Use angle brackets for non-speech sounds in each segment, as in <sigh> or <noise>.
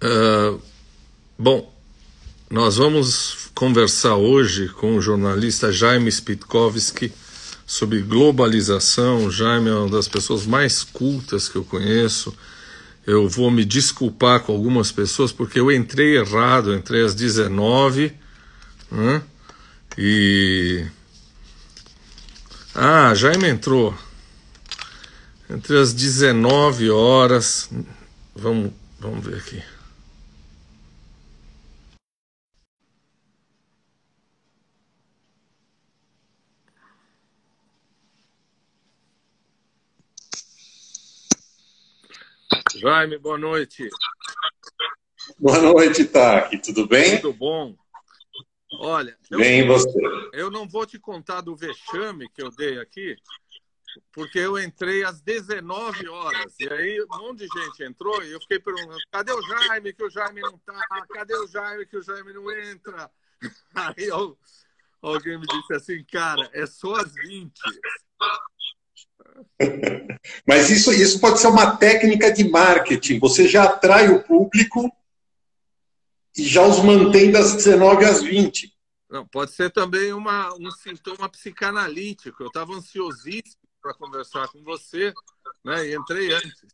Uh, bom, nós vamos conversar hoje com o jornalista Jaime Spitkovski sobre globalização. Jaime é uma das pessoas mais cultas que eu conheço. Eu vou me desculpar com algumas pessoas porque eu entrei errado, entrei às 19 né? e. Ah, Jaime entrou. Entre as 19 horas. Vamos, vamos ver aqui. Jaime, boa noite. Boa noite, Taki. Tudo bem? Tudo bom. Olha, bem eu, você. Eu não vou te contar do vexame que eu dei aqui, porque eu entrei às 19 horas. E aí um monte de gente entrou e eu fiquei perguntando: cadê o Jaime? Que o Jaime não tá. Cadê o Jaime? Que o Jaime não entra. <laughs> Aí eu, alguém me disse assim: cara, é só às 20. <laughs> Mas isso, isso pode ser uma técnica de marketing. Você já atrai o público e já os mantém das 19 às 20. Não, pode ser também uma, um sintoma psicanalítico. Eu estava ansiosíssimo para conversar com você, né? E entrei antes.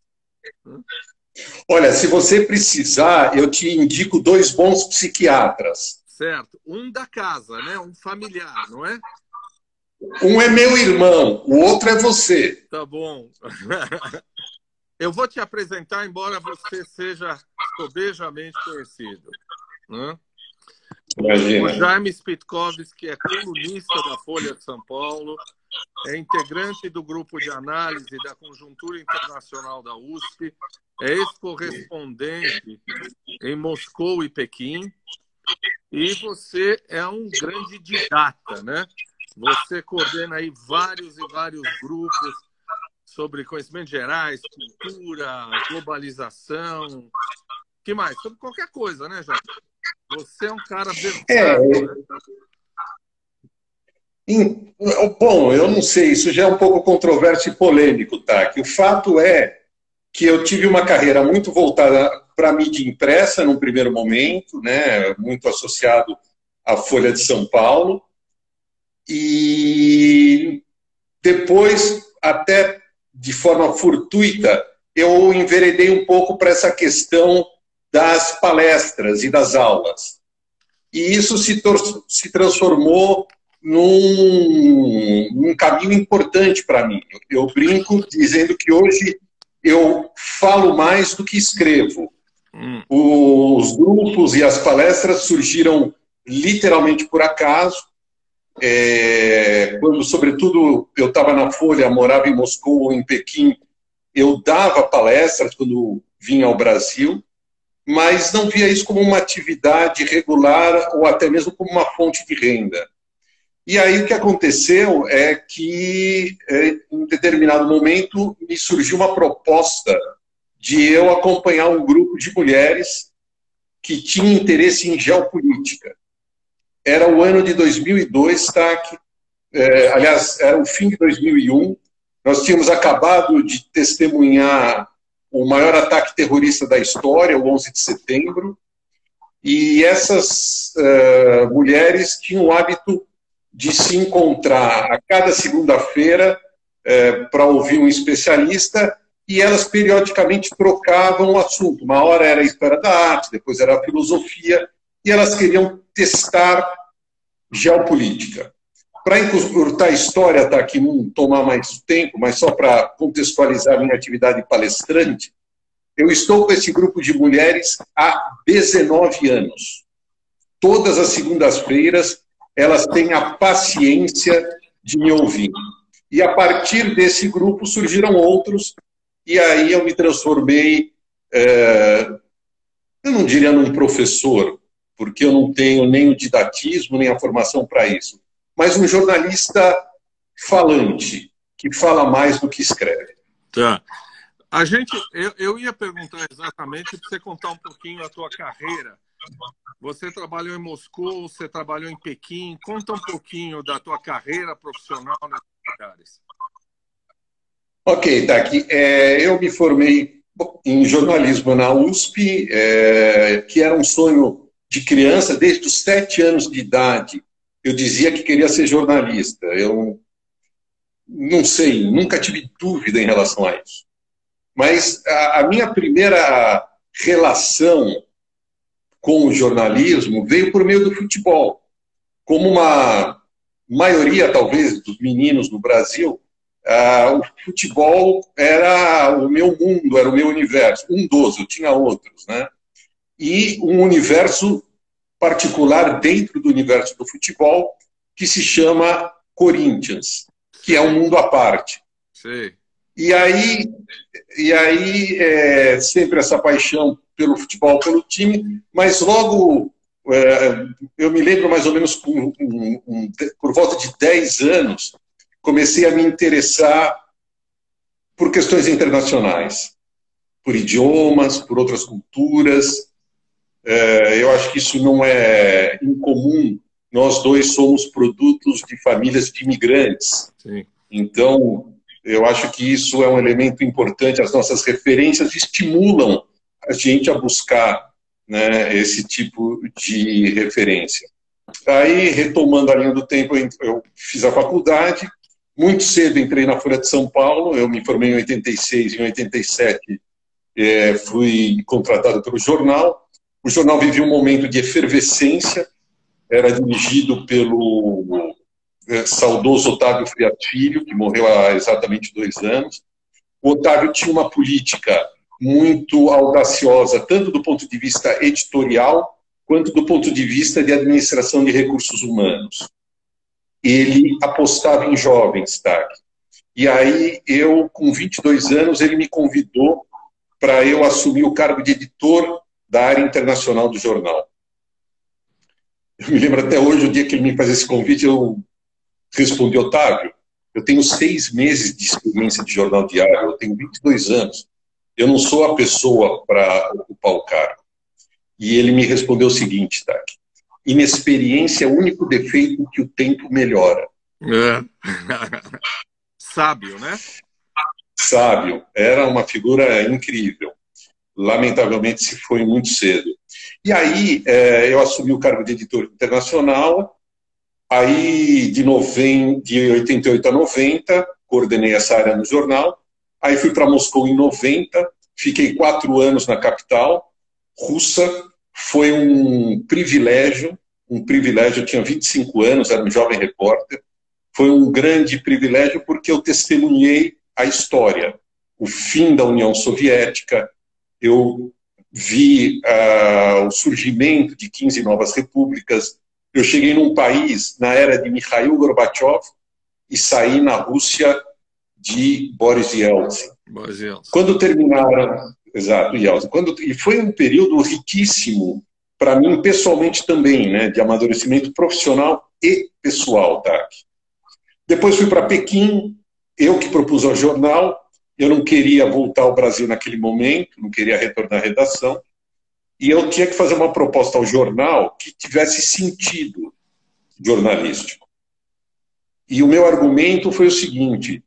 Olha, se você precisar, eu te indico dois bons psiquiatras. Certo. Um da casa, né? Um familiar, não é? Um é meu irmão, o outro é você. Tá bom. <laughs> Eu vou te apresentar, embora você seja sobejamente conhecido. Né? Imagina. O Jaime Spitkovski é colunista da Folha de São Paulo, é integrante do grupo de análise da conjuntura internacional da USP, é ex-correspondente em Moscou e Pequim, e você é um grande didata, né? Você coordena aí vários e vários grupos sobre conhecimentos gerais, cultura, globalização, que mais? Sobre qualquer coisa, né, Jorge? Você é um cara versátil, é... né? Bom, eu não sei, isso já é um pouco controverso e polêmico, tá? Que o fato é que eu tive uma carreira muito voltada para a mídia impressa num primeiro momento, né? Muito associado à Folha de São Paulo. E depois, até de forma fortuita, eu enveredei um pouco para essa questão das palestras e das aulas. E isso se, se transformou num, num caminho importante para mim. Eu brinco dizendo que hoje eu falo mais do que escrevo. Hum. Os grupos e as palestras surgiram literalmente por acaso. É, quando, sobretudo, eu estava na Folha, morava em Moscou ou em Pequim, eu dava palestras quando vinha ao Brasil, mas não via isso como uma atividade regular ou até mesmo como uma fonte de renda. E aí o que aconteceu é que, é, em determinado momento, me surgiu uma proposta de eu acompanhar um grupo de mulheres que tinha interesse em geopolítica era o ano de 2002, tá? Que, é, aliás, era o fim de 2001. Nós tínhamos acabado de testemunhar o maior ataque terrorista da história, o 11 de setembro, e essas uh, mulheres tinham o hábito de se encontrar a cada segunda-feira uh, para ouvir um especialista e elas periodicamente trocavam o assunto. Uma hora era a história da arte, depois era a filosofia, e elas queriam testar geopolítica. Para encurtar a história, tá aqui não tomar mais tempo, mas só para contextualizar minha atividade palestrante, eu estou com esse grupo de mulheres há 19 anos. Todas as segundas-feiras, elas têm a paciência de me ouvir. E a partir desse grupo surgiram outros, e aí eu me transformei, é, eu não diria num professor, porque eu não tenho nem o didatismo, nem a formação para isso, mas um jornalista falante, que fala mais do que escreve. Tá. A gente, eu, eu ia perguntar exatamente para você contar um pouquinho a tua carreira. Você trabalhou em Moscou, você trabalhou em Pequim. Conta um pouquinho da tua carreira profissional nesses lugares. Ok, Taki. É, eu me formei em jornalismo na USP, é, que era um sonho de criança, desde os sete anos de idade, eu dizia que queria ser jornalista. Eu não sei, nunca tive dúvida em relação a isso. Mas a, a minha primeira relação com o jornalismo veio por meio do futebol. Como uma maioria, talvez, dos meninos no Brasil, uh, o futebol era o meu mundo, era o meu universo. Um dos, eu tinha outros, né? E um universo particular dentro do universo do futebol que se chama Corinthians, que é um mundo à parte. Sim. E aí, e aí é, sempre essa paixão pelo futebol, pelo time, mas logo é, eu me lembro mais ou menos um, um, por volta de 10 anos, comecei a me interessar por questões internacionais, por idiomas, por outras culturas. É, eu acho que isso não é incomum. Nós dois somos produtos de famílias de imigrantes. Sim. Então, eu acho que isso é um elemento importante. As nossas referências estimulam a gente a buscar né, esse tipo de referência. Aí, retomando a linha do tempo, eu fiz a faculdade, muito cedo entrei na Folha de São Paulo, eu me formei em 86, em 87 é, fui contratado pelo jornal. O jornal vivia um momento de efervescência, era dirigido pelo é, saudoso Otávio Frias Filho, que morreu há exatamente dois anos. O Otávio tinha uma política muito audaciosa, tanto do ponto de vista editorial, quanto do ponto de vista de administração de recursos humanos. Ele apostava em jovens, Tag. E aí, eu, com 22 anos, ele me convidou para eu assumir o cargo de editor da área internacional do jornal. Eu me lembro até hoje, o dia que ele me fez esse convite, eu respondi, Otávio, eu tenho seis meses de experiência de jornal diário, eu tenho 22 anos eu não sou a pessoa para ocupar o cargo. E ele me respondeu o seguinte, Tac, inexperiência é o único defeito que o tempo melhora. É. <laughs> Sábio, né? Sábio. Era uma figura incrível. Lamentavelmente se foi muito cedo. E aí é, eu assumi o cargo de editor internacional. Aí de, de 88 a 90, coordenei essa área no jornal. Aí fui para Moscou em 90, fiquei quatro anos na capital russa. Foi um privilégio, um privilégio. Eu tinha 25 anos, era um jovem repórter. Foi um grande privilégio porque eu testemunhei a história, o fim da União Soviética. Eu vi uh, o surgimento de 15 novas repúblicas. Eu cheguei num país na era de Mikhail Gorbachev e saí na Rússia de Boris Yeltsin. Boris Yeltsin. Quando terminaram, exato, Yeltsin. Quando, e foi um período riquíssimo para mim pessoalmente também, né, de amadurecimento profissional e pessoal, tá? Depois fui para Pequim, eu que propus ao jornal, eu não queria voltar ao Brasil naquele momento, não queria retornar à redação, e eu tinha que fazer uma proposta ao jornal que tivesse sentido jornalístico. E o meu argumento foi o seguinte: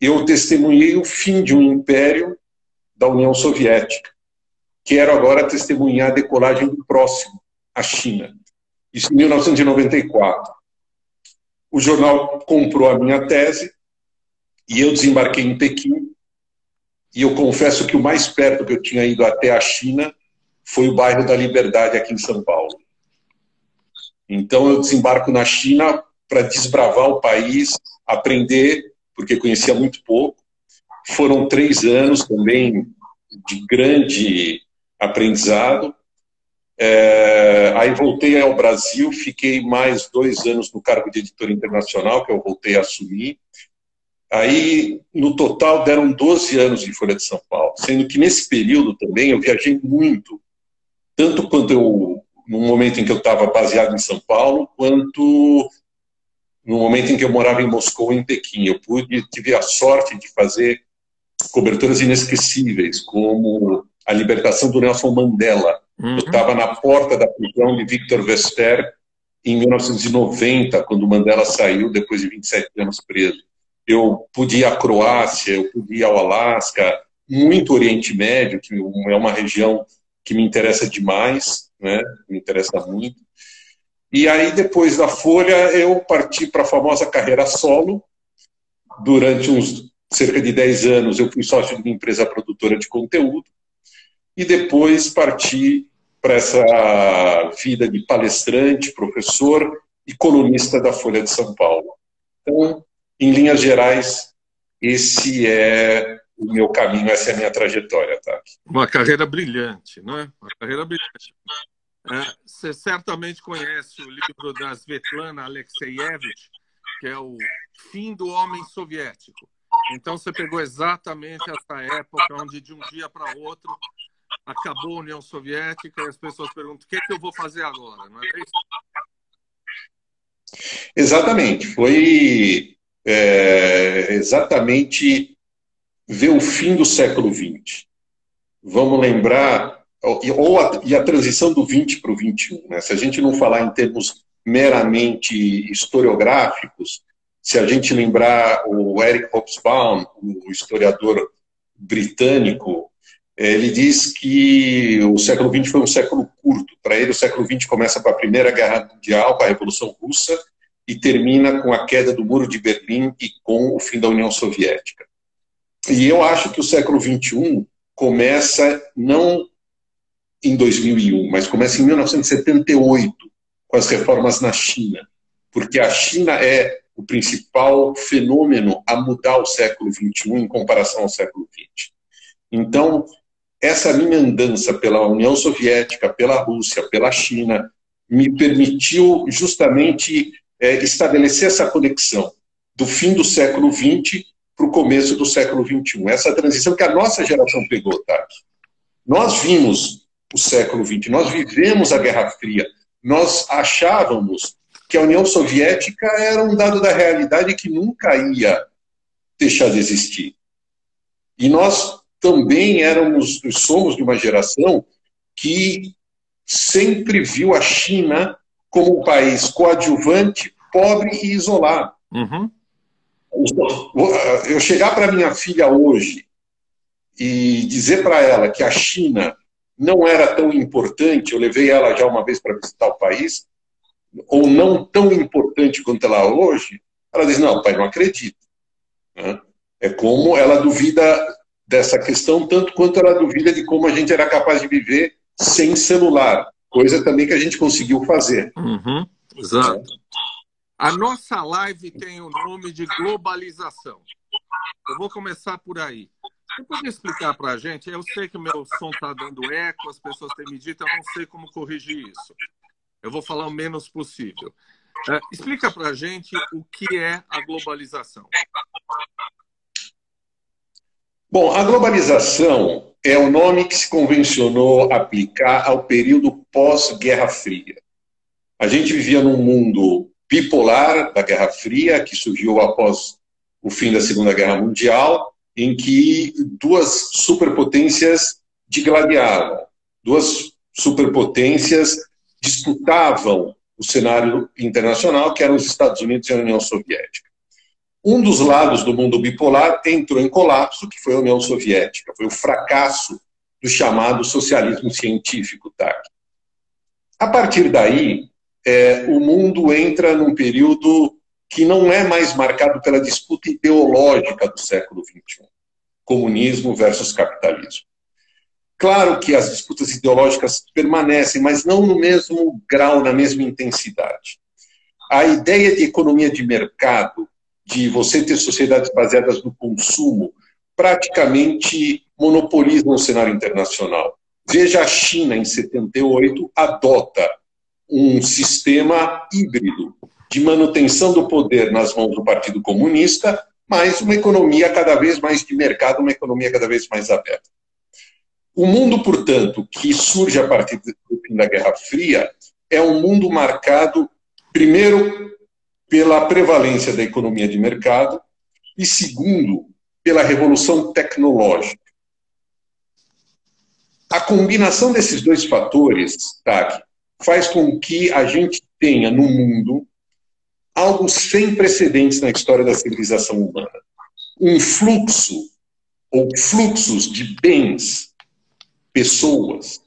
eu testemunhei o fim de um império da União Soviética. Quero agora testemunhar a decolagem do próximo, a China. Isso em 1994. O jornal comprou a minha tese e eu desembarquei em Pequim. E eu confesso que o mais perto que eu tinha ido até a China foi o bairro da Liberdade aqui em São Paulo. Então eu desembarco na China para desbravar o país, aprender porque conhecia muito pouco. Foram três anos também de grande aprendizado. É, aí voltei ao Brasil, fiquei mais dois anos no cargo de editor internacional, que eu voltei a assumir. Aí, no total, deram 12 anos de Folha de São Paulo, sendo que nesse período também eu viajei muito, tanto quanto eu, no momento em que eu estava baseado em São Paulo, quanto no momento em que eu morava em Moscou, em Pequim. Eu pude, tive a sorte de fazer coberturas inesquecíveis, como a libertação do Nelson Mandela. Uhum. Eu estava na porta da prisão de Victor Vesper em 1990, quando Mandela saiu depois de 27 anos preso. Eu pude ir à Croácia, eu pude ir ao Alasca, muito Oriente Médio, que é uma região que me interessa demais, né? me interessa muito. E aí, depois da Folha, eu parti para a famosa carreira solo. Durante uns cerca de 10 anos, eu fui sócio de uma empresa produtora de conteúdo. E depois parti para essa vida de palestrante, professor e colunista da Folha de São Paulo. Então, em linhas gerais, esse é o meu caminho, essa é a minha trajetória, tá? Uma carreira brilhante, não é? Uma carreira brilhante. É, você certamente conhece o livro da Svetlana Alexeyevich, que é o Fim do Homem Soviético. Então você pegou exatamente essa época onde de um dia para outro acabou a União Soviética e as pessoas perguntam o que, é que eu vou fazer agora, não é isso? Exatamente, foi é, exatamente ver o fim do século XX. Vamos lembrar, ou a, e a transição do 20 para o 21. Né? Se a gente não falar em termos meramente historiográficos, se a gente lembrar o Eric Hobsbawm, o historiador britânico, ele diz que o século XX foi um século curto. Para ele, o século XX começa com a Primeira Guerra Mundial, com a Revolução Russa, e termina com a queda do Muro de Berlim e com o fim da União Soviética. E eu acho que o século XXI começa não em 2001, mas começa em 1978, com as reformas na China, porque a China é o principal fenômeno a mudar o século XXI em comparação ao século XX. Então, essa minha andança pela União Soviética, pela Rússia, pela China, me permitiu justamente é, estabelecer essa conexão do fim do século XX para o começo do século XXI. Essa transição que a nossa geração pegou, tá? Nós vimos o século XX, nós vivemos a Guerra Fria, nós achávamos que a União Soviética era um dado da realidade que nunca ia deixar de existir. E nós também éramos, somos de uma geração que sempre viu a China como um país coadjuvante, pobre e isolado. Uhum. Eu chegar para minha filha hoje e dizer para ela que a China não era tão importante, eu levei ela já uma vez para visitar o país, ou não tão importante quanto ela é hoje, ela diz: Não, pai, não acredito. É como ela duvida dessa questão, tanto quanto ela duvida de como a gente era capaz de viver sem celular coisa também que a gente conseguiu fazer. Uhum, exato. A nossa live tem o nome de globalização. Eu vou começar por aí. Você pode explicar para a gente? Eu sei que meu som está dando eco, as pessoas têm me dito, eu não sei como corrigir isso. Eu vou falar o menos possível. É, explica para a gente o que é a globalização. Bom, a globalização é o nome que se convencionou aplicar ao período pós-Guerra Fria. A gente vivia num mundo bipolar da Guerra Fria, que surgiu após o fim da Segunda Guerra Mundial, em que duas superpotências digladiavam, duas superpotências disputavam o cenário internacional, que eram os Estados Unidos e a União Soviética. Um dos lados do mundo bipolar entrou em colapso, que foi a União Soviética, foi o fracasso do chamado socialismo científico. Tá? A partir daí, é, o mundo entra num período que não é mais marcado pela disputa ideológica do século XXI comunismo versus capitalismo. Claro que as disputas ideológicas permanecem, mas não no mesmo grau, na mesma intensidade. A ideia de economia de mercado de você ter sociedades baseadas no consumo, praticamente monopolizam o cenário internacional. Veja a China, em 78, adota um sistema híbrido de manutenção do poder nas mãos do Partido Comunista, mas uma economia cada vez mais de mercado, uma economia cada vez mais aberta. O mundo, portanto, que surge a partir do fim da Guerra Fria, é um mundo marcado, primeiro, pela prevalência da economia de mercado e, segundo, pela revolução tecnológica. A combinação desses dois fatores, Tag, faz com que a gente tenha no mundo algo sem precedentes na história da civilização humana. Um fluxo ou fluxos de bens, pessoas,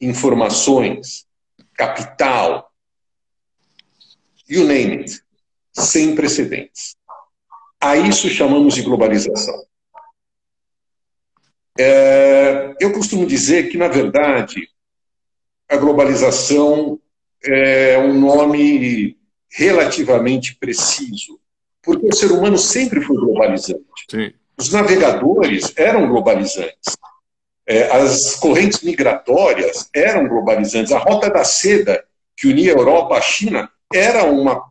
informações, capital, you name it, sem precedentes. A isso chamamos de globalização. É, eu costumo dizer que, na verdade, a globalização é um nome relativamente preciso, porque o ser humano sempre foi globalizante. Sim. Os navegadores eram globalizantes. É, as correntes migratórias eram globalizantes. A Rota da Seda, que unia a Europa à China, era uma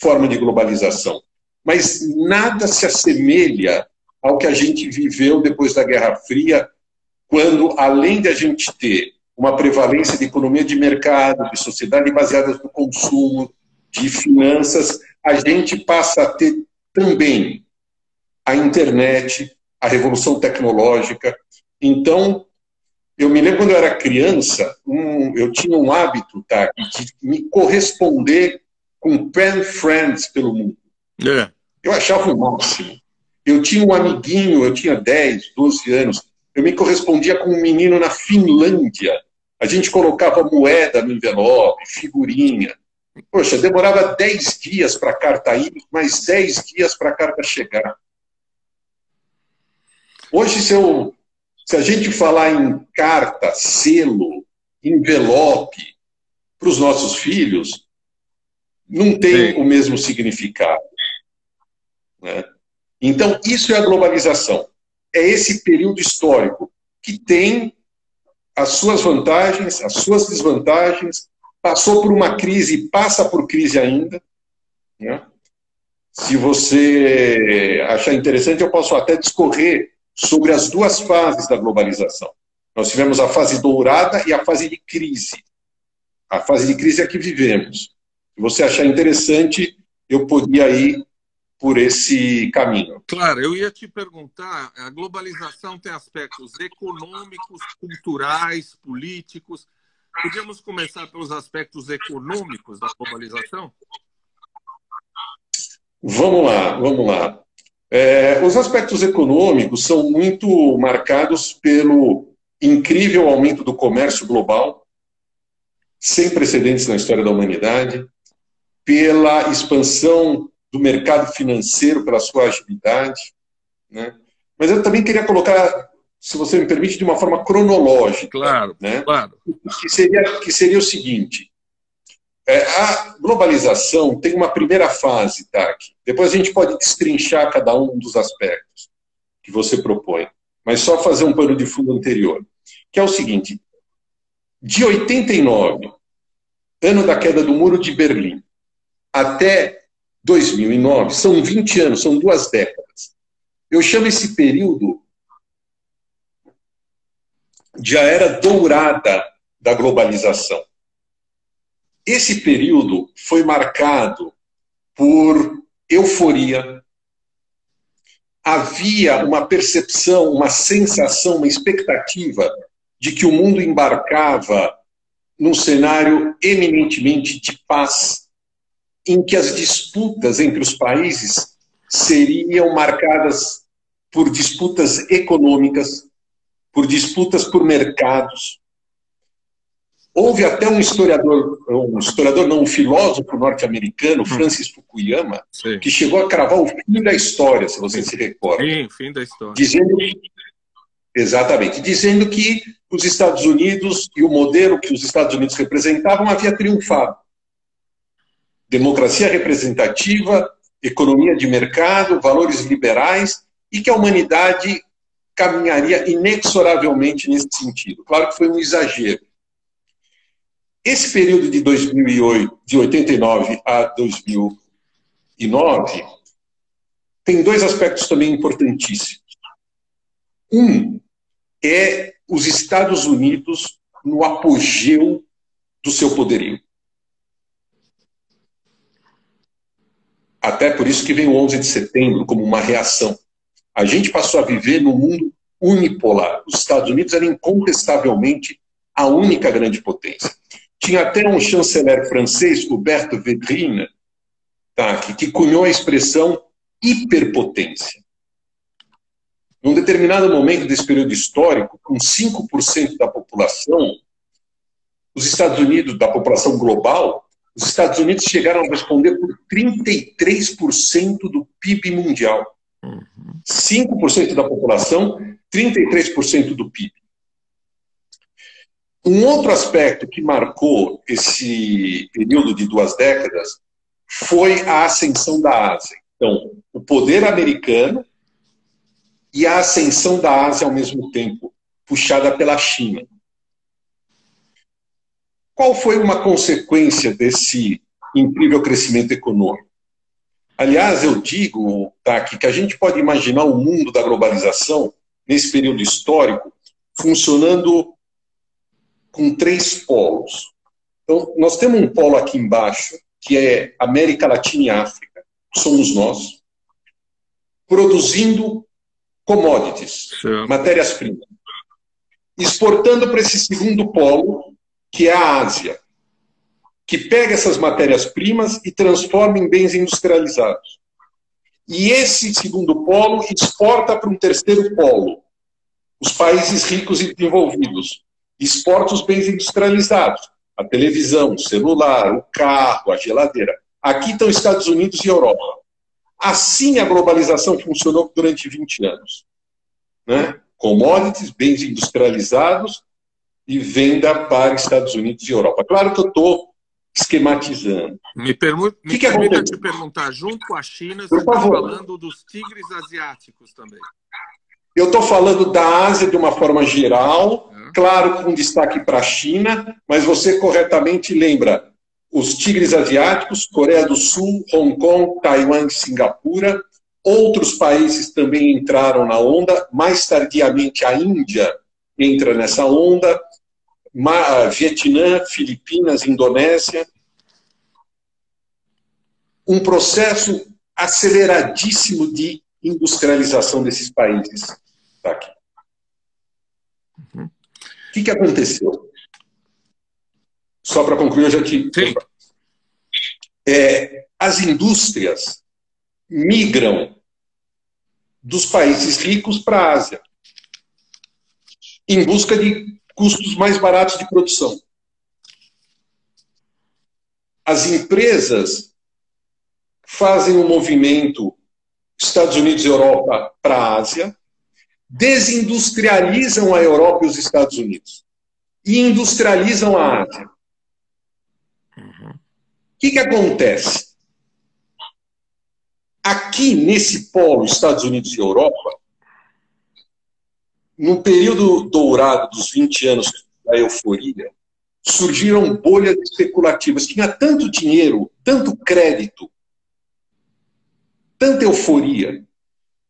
forma de globalização. Mas nada se assemelha ao que a gente viveu depois da Guerra Fria, quando, além de a gente ter uma prevalência de economia de mercado, de sociedade baseada no consumo, de finanças, a gente passa a ter também a internet, a revolução tecnológica. Então, eu me lembro quando eu era criança, um, eu tinha um hábito tá, de me corresponder com pen friends pelo mundo. É. Eu achava o máximo. Eu tinha um amiguinho, eu tinha 10, 12 anos, eu me correspondia com um menino na Finlândia. A gente colocava moeda no envelope, figurinha. Poxa, demorava 10 dias para a carta ir, mais 10 dias para a carta chegar. Hoje, se, eu, se a gente falar em carta, selo, envelope para os nossos filhos, não tem Sim. o mesmo significado. Né? Então, isso é a globalização. É esse período histórico que tem as suas vantagens, as suas desvantagens, passou por uma crise, passa por crise ainda. Né? Se você achar interessante, eu posso até discorrer sobre as duas fases da globalização. Nós tivemos a fase dourada e a fase de crise. A fase de crise é a que vivemos. Se você achar interessante, eu podia ir por esse caminho. Claro, eu ia te perguntar, a globalização tem aspectos econômicos, culturais, políticos. Podíamos começar pelos aspectos econômicos da globalização? Vamos lá, vamos lá. É, os aspectos econômicos são muito marcados pelo incrível aumento do comércio global, sem precedentes na história da humanidade, pela expansão do mercado financeiro, pela sua agilidade. Né? Mas eu também queria colocar, se você me permite, de uma forma cronológica. Claro, né? claro. Que seria, que seria o seguinte: é, a globalização tem uma primeira fase, tá? Depois a gente pode destrinchar cada um dos aspectos que você propõe, mas só fazer um pano de fundo anterior, que é o seguinte: de 89, ano da queda do Muro de Berlim, até 2009, são 20 anos, são duas décadas. Eu chamo esse período de a era dourada da globalização. Esse período foi marcado por euforia. Havia uma percepção, uma sensação, uma expectativa de que o mundo embarcava num cenário eminentemente de paz, em que as disputas entre os países seriam marcadas por disputas econômicas, por disputas por mercados, Houve até um historiador, um historiador não, um filósofo norte-americano, hum. Francis Fukuyama, Sim. que chegou a cravar o fim da história, se você se recorda. Sim, fim da história. Dizendo, exatamente, dizendo que os Estados Unidos e o modelo que os Estados Unidos representavam havia triunfado. Democracia representativa, economia de mercado, valores liberais, e que a humanidade caminharia inexoravelmente nesse sentido. Claro que foi um exagero esse período de 2008, de 89 a 2009, tem dois aspectos também importantíssimos. Um é os Estados Unidos no apogeu do seu poderio. Até por isso que vem o 11 de setembro como uma reação. A gente passou a viver num mundo unipolar. Os Estados Unidos eram incontestavelmente a única grande potência. Tinha até um chanceler francês, Huberto Vedrine, tá, que, que cunhou a expressão hiperpotência. num determinado momento desse período histórico, com 5% da população, os Estados Unidos, da população global, os Estados Unidos chegaram a responder por 33% do PIB mundial. 5% da população, 33% do PIB. Um outro aspecto que marcou esse período de duas décadas foi a ascensão da Ásia. Então, o poder americano e a ascensão da Ásia ao mesmo tempo, puxada pela China. Qual foi uma consequência desse incrível crescimento econômico? Aliás, eu digo, Taki, que a gente pode imaginar o mundo da globalização, nesse período histórico, funcionando com três polos. Então, nós temos um polo aqui embaixo, que é América Latina e África, somos nós, produzindo commodities, matérias-primas, exportando para esse segundo polo, que é a Ásia, que pega essas matérias-primas e transforma em bens industrializados. E esse segundo polo exporta para um terceiro polo, os países ricos e desenvolvidos. Exporta os bens industrializados, a televisão, o celular, o carro, a geladeira. Aqui estão Estados Unidos e Europa. Assim a globalização funcionou durante 20 anos. Né? Commodities, bens industrializados e venda para Estados Unidos e Europa. Claro que eu estou esquematizando. Me, permu me que permita te perguntar, junto com a China, você está falando dos tigres asiáticos também. Eu estou falando da Ásia de uma forma geral, é. claro, com destaque para a China, mas você corretamente lembra os tigres asiáticos, Coreia do Sul, Hong Kong, Taiwan e Singapura. Outros países também entraram na onda, mais tardiamente a Índia entra nessa onda, Vietnã, Filipinas, Indonésia. Um processo aceleradíssimo de industrialização desses países. Tá aqui. Uhum. O que, que aconteceu? Só para concluir, eu já te. É, as indústrias migram dos países ricos para a Ásia, em busca de custos mais baratos de produção. As empresas fazem um movimento Estados Unidos e Europa para a Ásia, desindustrializam a Europa e os Estados Unidos e industrializam a Ásia. Uhum. O que, que acontece? Aqui, nesse polo, Estados Unidos e Europa, no período dourado dos 20 anos da euforia, surgiram bolhas especulativas. Tinha tanto dinheiro, tanto crédito, tanta euforia,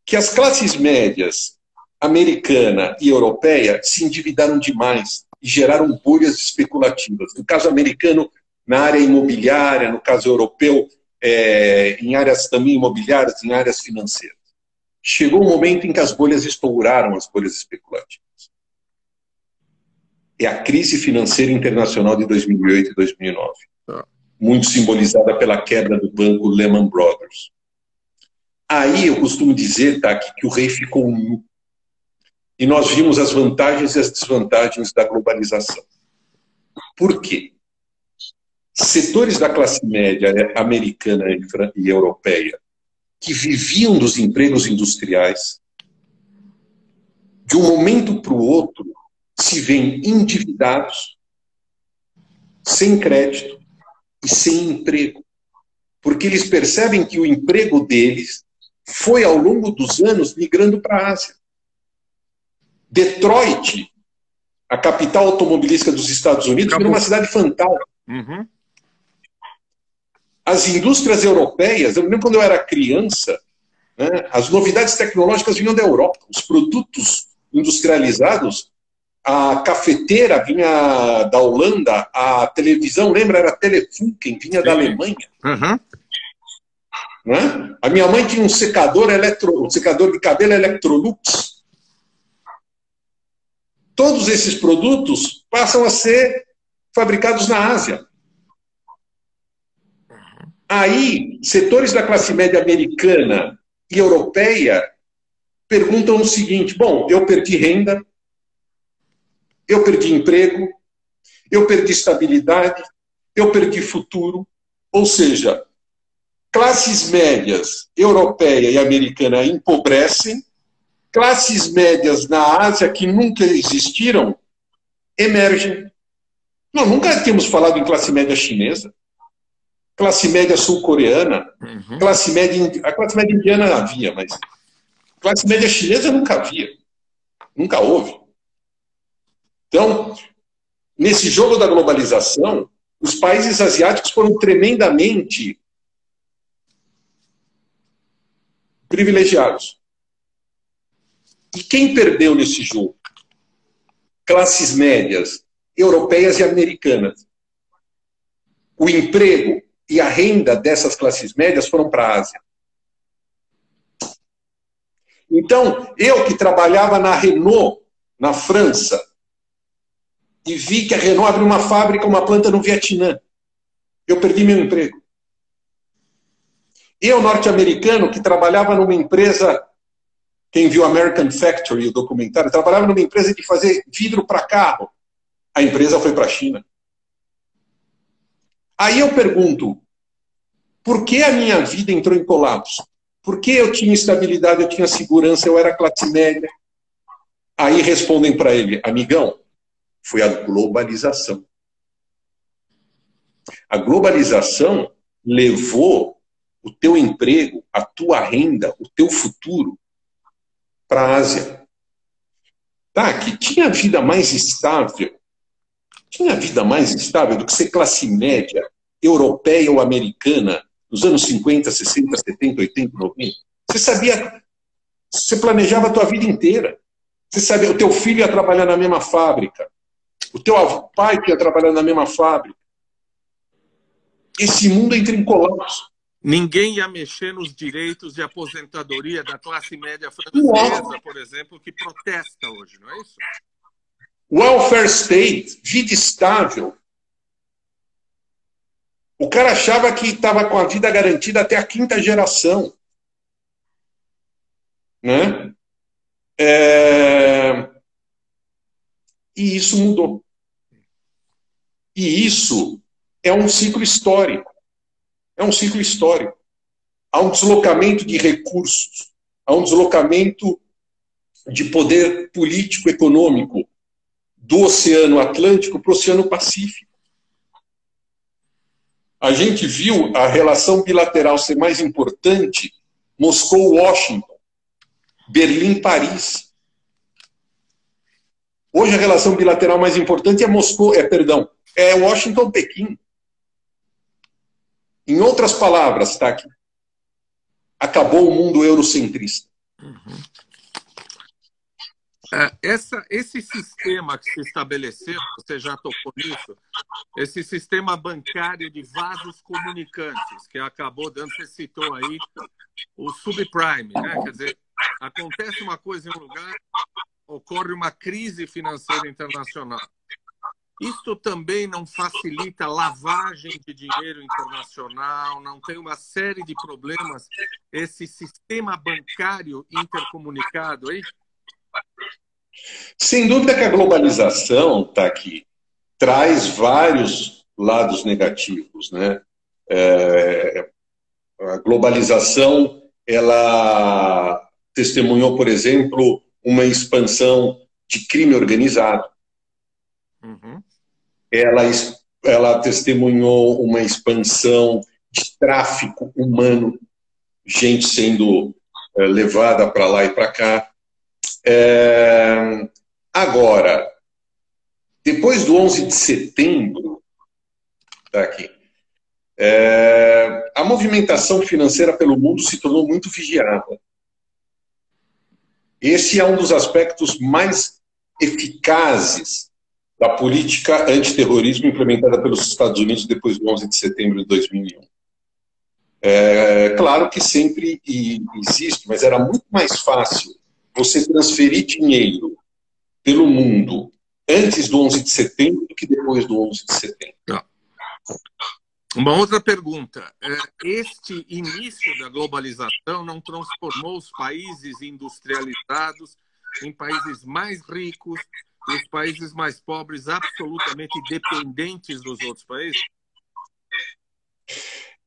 que as classes médias americana e europeia se endividaram demais e geraram bolhas especulativas. No caso americano, na área imobiliária, no caso europeu, é, em áreas também imobiliárias, em áreas financeiras. Chegou um momento em que as bolhas estouraram, as bolhas especulativas. É a crise financeira internacional de 2008 e 2009. Tá. Muito simbolizada pela quebra do banco Lehman Brothers. Aí eu costumo dizer, que, que o rei ficou nu. E nós vimos as vantagens e as desvantagens da globalização. Por quê? Setores da classe média americana e europeia que viviam dos empregos industriais, de um momento para o outro, se veem endividados, sem crédito e sem emprego. Porque eles percebem que o emprego deles foi, ao longo dos anos, migrando para a Ásia. Detroit, a capital automobilística dos Estados Unidos, virou uma cidade fantástica. Uhum as indústrias europeias, eu lembro quando eu era criança, né, as novidades tecnológicas vinham da Europa, os produtos industrializados, a cafeteira vinha da Holanda, a televisão, lembra, era Telefunken, vinha Sim. da Alemanha. Uhum. Né? A minha mãe tinha um secador, eletro, um secador de cabelo Electrolux. Todos esses produtos passam a ser fabricados na Ásia. Aí, setores da classe média americana e europeia perguntam o seguinte: bom, eu perdi renda, eu perdi emprego, eu perdi estabilidade, eu perdi futuro. Ou seja, classes médias europeia e americana empobrecem, classes médias na Ásia que nunca existiram emergem. Nós nunca tínhamos falado em classe média chinesa, classe média sul-coreana, uhum. classe média a classe média indiana havia, mas classe média chinesa nunca havia, nunca houve. Então, nesse jogo da globalização, os países asiáticos foram tremendamente privilegiados. E quem perdeu nesse jogo? Classes médias, europeias e americanas. O emprego e a renda dessas classes médias foram para a Ásia. Então, eu que trabalhava na Renault, na França, e vi que a Renault abriu uma fábrica, uma planta no Vietnã. Eu perdi meu emprego. Eu, norte-americano, que trabalhava numa empresa, quem viu American Factory, o documentário, trabalhava numa empresa de fazer vidro para carro. A empresa foi para a China. Aí eu pergunto, por que a minha vida entrou em colapso? Por que eu tinha estabilidade, eu tinha segurança, eu era classe média? Aí respondem para ele, amigão, foi a globalização. A globalização levou o teu emprego, a tua renda, o teu futuro para a Ásia. Tá, que tinha vida mais estável, tinha vida mais estável do que ser classe média europeia ou americana nos anos 50, 60, 70, 80, 90. Você sabia, você planejava a tua vida inteira. Você sabia, o teu filho ia trabalhar na mesma fábrica. O teu pai ia trabalhar na mesma fábrica. Esse mundo entra em colapso. Ninguém ia mexer nos direitos de aposentadoria da classe média francesa, por exemplo, que protesta hoje, não é isso? Welfare state, vida estável. O cara achava que estava com a vida garantida até a quinta geração. Né? É... E isso mudou. E isso é um ciclo histórico. É um ciclo histórico. Há um deslocamento de recursos, há um deslocamento de poder político econômico do Oceano Atlântico para o Oceano Pacífico. A gente viu a relação bilateral ser mais importante Moscou-Washington, Berlim-Paris. Hoje a relação bilateral mais importante é Moscou, é perdão, é Washington-Pequim. Em outras palavras, tá aqui. Acabou o mundo eurocentrista. Uhum. É, essa, esse sistema que se estabeleceu, você já tocou nisso, esse sistema bancário de vasos comunicantes, que acabou dando, você citou aí, o subprime, né? Quer dizer, acontece uma coisa em um lugar, ocorre uma crise financeira internacional. Isto também não facilita lavagem de dinheiro internacional, não tem uma série de problemas esse sistema bancário intercomunicado aí? Sem dúvida que a globalização está aqui, traz vários lados negativos, né? É, a globalização, ela testemunhou, por exemplo, uma expansão de crime organizado. Uhum ela, ela testemunhou uma expansão de tráfico humano, gente sendo é, levada para lá e para cá. É, agora, depois do 11 de setembro, tá aqui, é, a movimentação financeira pelo mundo se tornou muito vigiada. Esse é um dos aspectos mais eficazes da política antiterrorismo implementada pelos Estados Unidos depois do 11 de setembro de 2001. É, claro que sempre existe, mas era muito mais fácil você transferir dinheiro pelo mundo antes do 11 de setembro do que depois do 11 de setembro. Uma outra pergunta. É, este início da globalização não transformou os países industrializados em países mais ricos e os países mais pobres absolutamente dependentes dos outros países?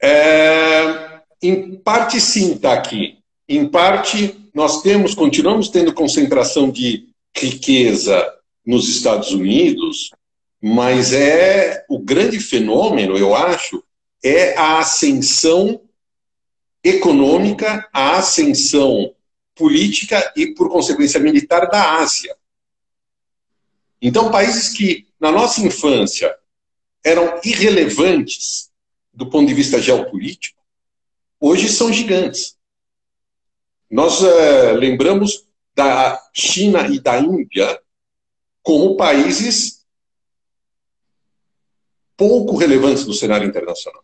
É, em parte sim, está aqui. Em parte, nós temos, continuamos tendo concentração de riqueza nos Estados Unidos, mas é o grande fenômeno, eu acho, é a ascensão econômica, a ascensão política e, por consequência, militar da Ásia. Então, países que, na nossa infância, eram irrelevantes do ponto de vista geopolítico, hoje são gigantes. Nós é, lembramos da China e da Índia como países pouco relevantes no cenário internacional.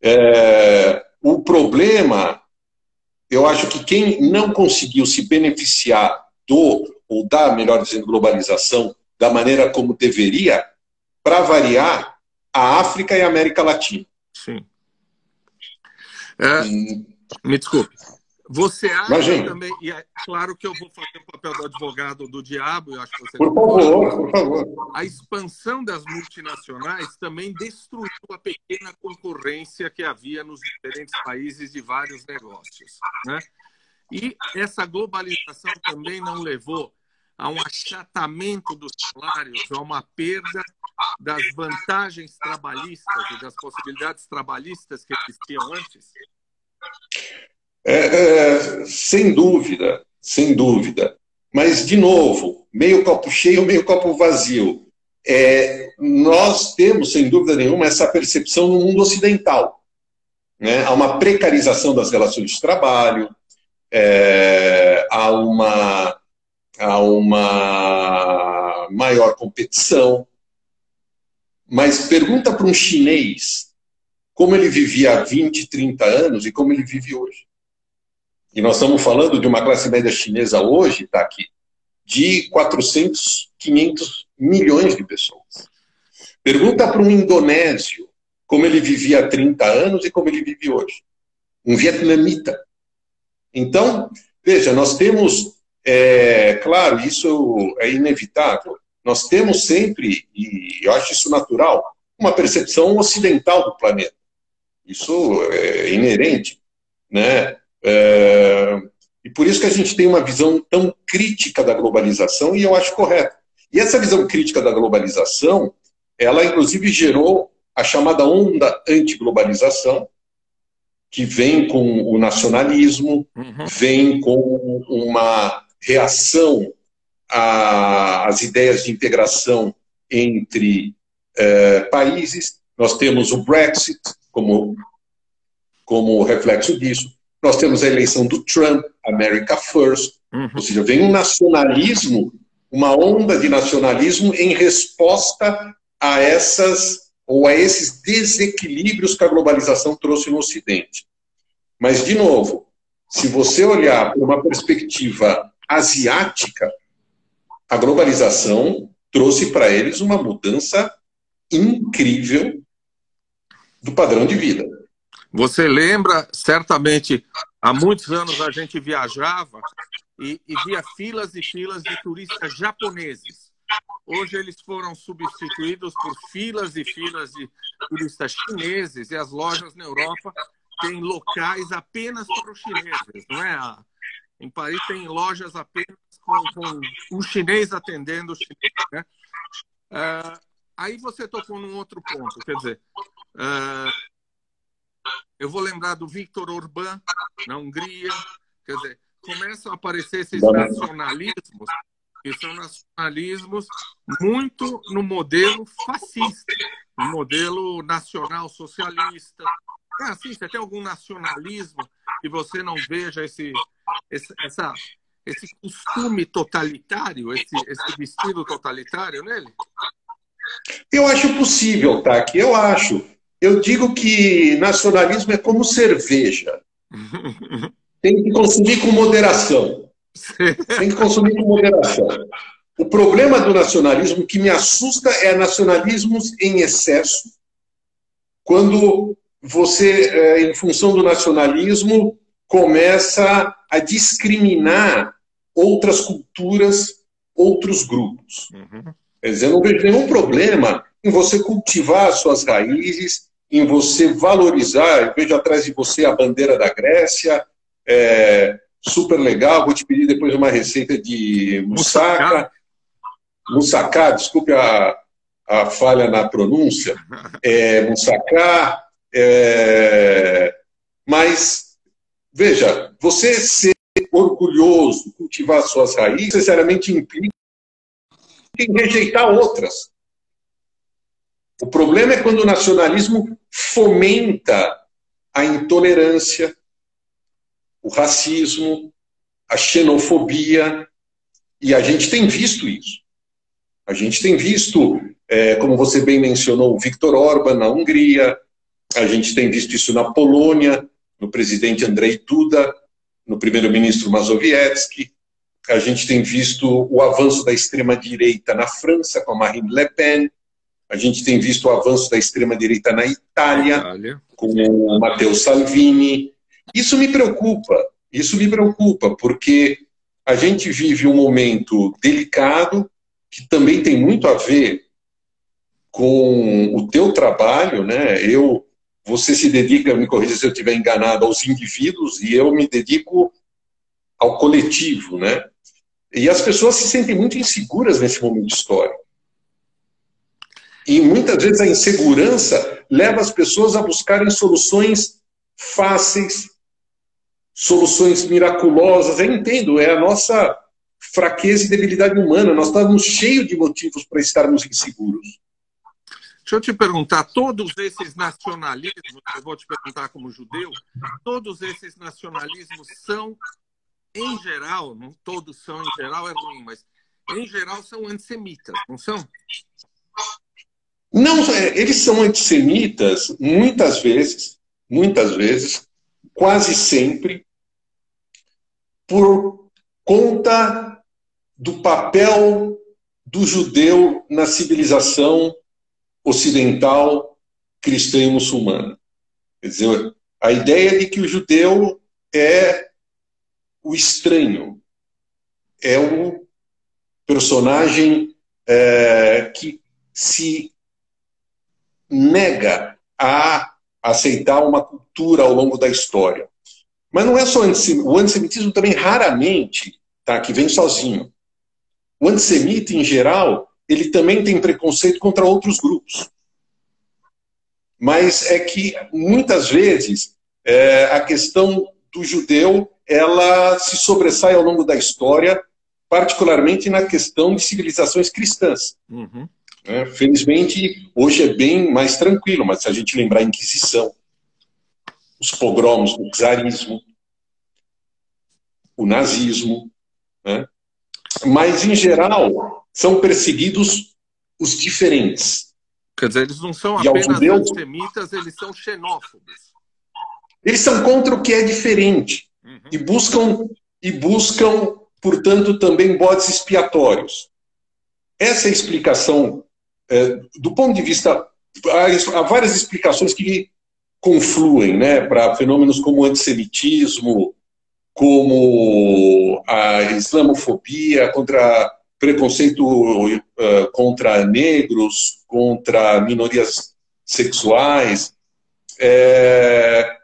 É, o problema, eu acho que quem não conseguiu se beneficiar do, ou da, melhor dizendo, globalização, da maneira como deveria, para variar, a África e a América Latina. Sim. É, hum. Me desculpe. Você acha Imagina. também, e é claro que eu vou fazer o papel do advogado do diabo, eu acho que você Por favor, por favor. A expansão das multinacionais também destruiu a pequena concorrência que havia nos diferentes países de vários negócios. Né? E essa globalização também não levou a um achatamento dos salários, a uma perda das vantagens trabalhistas e das possibilidades trabalhistas que existiam antes? É, é, sem dúvida, sem dúvida. Mas, de novo, meio copo cheio, meio copo vazio. É, nós temos, sem dúvida nenhuma, essa percepção no mundo ocidental. Né? Há uma precarização das relações de trabalho, é, há, uma, há uma maior competição. Mas pergunta para um chinês como ele vivia há 20, 30 anos e como ele vive hoje. E nós estamos falando de uma classe média chinesa hoje, está aqui, de 400, 500 milhões de pessoas. Pergunta para um indonésio como ele vivia há 30 anos e como ele vive hoje. Um vietnamita. Então, veja, nós temos, é, claro, isso é inevitável, nós temos sempre, e eu acho isso natural, uma percepção ocidental do planeta. Isso é inerente. Né? É, e por isso que a gente tem uma visão tão crítica da globalização, e eu acho correto. E essa visão crítica da globalização, ela inclusive gerou a chamada onda anti-globalização, que vem com o nacionalismo, uhum. vem com uma reação às ideias de integração entre é, países. Nós temos o Brexit como, como reflexo disso. Nós temos a eleição do Trump, America First, uhum. ou seja, vem um nacionalismo, uma onda de nacionalismo em resposta a essas ou a esses desequilíbrios que a globalização trouxe no Ocidente. Mas, de novo, se você olhar por uma perspectiva asiática, a globalização trouxe para eles uma mudança incrível do padrão de vida. Você lembra, certamente, há muitos anos a gente viajava e, e via filas e filas de turistas japoneses. Hoje eles foram substituídos por filas e filas de turistas chineses e as lojas na Europa têm locais apenas para os chineses, não é? Em Paris tem lojas apenas com, com um chinês atendendo o chinês, né? Uh, aí você tocou num outro ponto, quer dizer, eu vou lembrar do Victor Orbán, na Hungria. Quer dizer, começam a aparecer esses nacionalismos, que são nacionalismos muito no modelo fascista, no modelo nacional socialista. É assim, você tem algum nacionalismo que você não veja esse, esse, essa, esse costume totalitário, esse, esse vestido totalitário nele? Eu acho possível, Taki, eu acho. Eu digo que nacionalismo é como cerveja. <laughs> Tem que consumir com moderação. Tem que consumir com moderação. O problema do nacionalismo que me assusta é nacionalismos em excesso quando você, é, em função do nacionalismo, começa a discriminar outras culturas, outros grupos. Uhum. Quer dizer, eu não vejo nenhum problema em você cultivar suas raízes, em você valorizar. Eu vejo atrás de você a bandeira da Grécia, é, super legal. Vou te pedir depois uma receita de moussaka. Moussaka, desculpe a, a falha na pronúncia. É, moussaka. É, mas, veja, você ser orgulhoso, cultivar suas raízes, necessariamente implica em rejeitar outras. O problema é quando o nacionalismo fomenta a intolerância, o racismo, a xenofobia, e a gente tem visto isso. A gente tem visto, é, como você bem mencionou, o Viktor Orban na Hungria, a gente tem visto isso na Polônia, no presidente Andrei Duda, no primeiro-ministro Mazowiecki, a gente tem visto o avanço da extrema-direita na França, com a Marine Le Pen, a gente tem visto o avanço da extrema-direita na Itália, Itália, com o Matteo Salvini. Isso me preocupa, isso me preocupa, porque a gente vive um momento delicado, que também tem muito a ver com o teu trabalho, né? Eu, você se dedica, me corrija se eu estiver enganado, aos indivíduos e eu me dedico ao coletivo, né? E as pessoas se sentem muito inseguras nesse momento histórico. E muitas vezes a insegurança leva as pessoas a buscarem soluções fáceis, soluções miraculosas. Eu entendo, é a nossa fraqueza e debilidade humana. Nós estamos cheios de motivos para estarmos inseguros. Deixa eu te perguntar, todos esses nacionalismos, eu vou te perguntar como judeu, todos esses nacionalismos são, em geral, não todos são em geral, é ruim, mas em geral são antissemitas, não são? Não, é, eles são antissemitas muitas vezes, muitas vezes, quase sempre, por conta do papel do judeu na civilização ocidental, cristã e muçulmana. Quer dizer, a ideia de que o judeu é o estranho, é o personagem é, que se nega a aceitar uma cultura ao longo da história. Mas não é só antissemitismo, o antissemitismo também raramente tá, que vem sozinho. O antissemita, em geral, ele também tem preconceito contra outros grupos. Mas é que, muitas vezes, é, a questão do judeu ela se sobressai ao longo da história, particularmente na questão de civilizações cristãs. Uhum. É, felizmente, hoje é bem mais tranquilo, mas se a gente lembrar a Inquisição, os pogroms, o czarismo, o nazismo, né? mas, em geral, são perseguidos os diferentes. Quer dizer, eles não são e apenas judeus, antissemitas, eles são xenófobos. Eles são contra o que é diferente uhum. e buscam e buscam, portanto, também bodes expiatórios. Essa é a explicação é, do ponto de vista. Há, há várias explicações que confluem né, para fenômenos como o antissemitismo, como a islamofobia, contra preconceito uh, contra negros, contra minorias sexuais. É,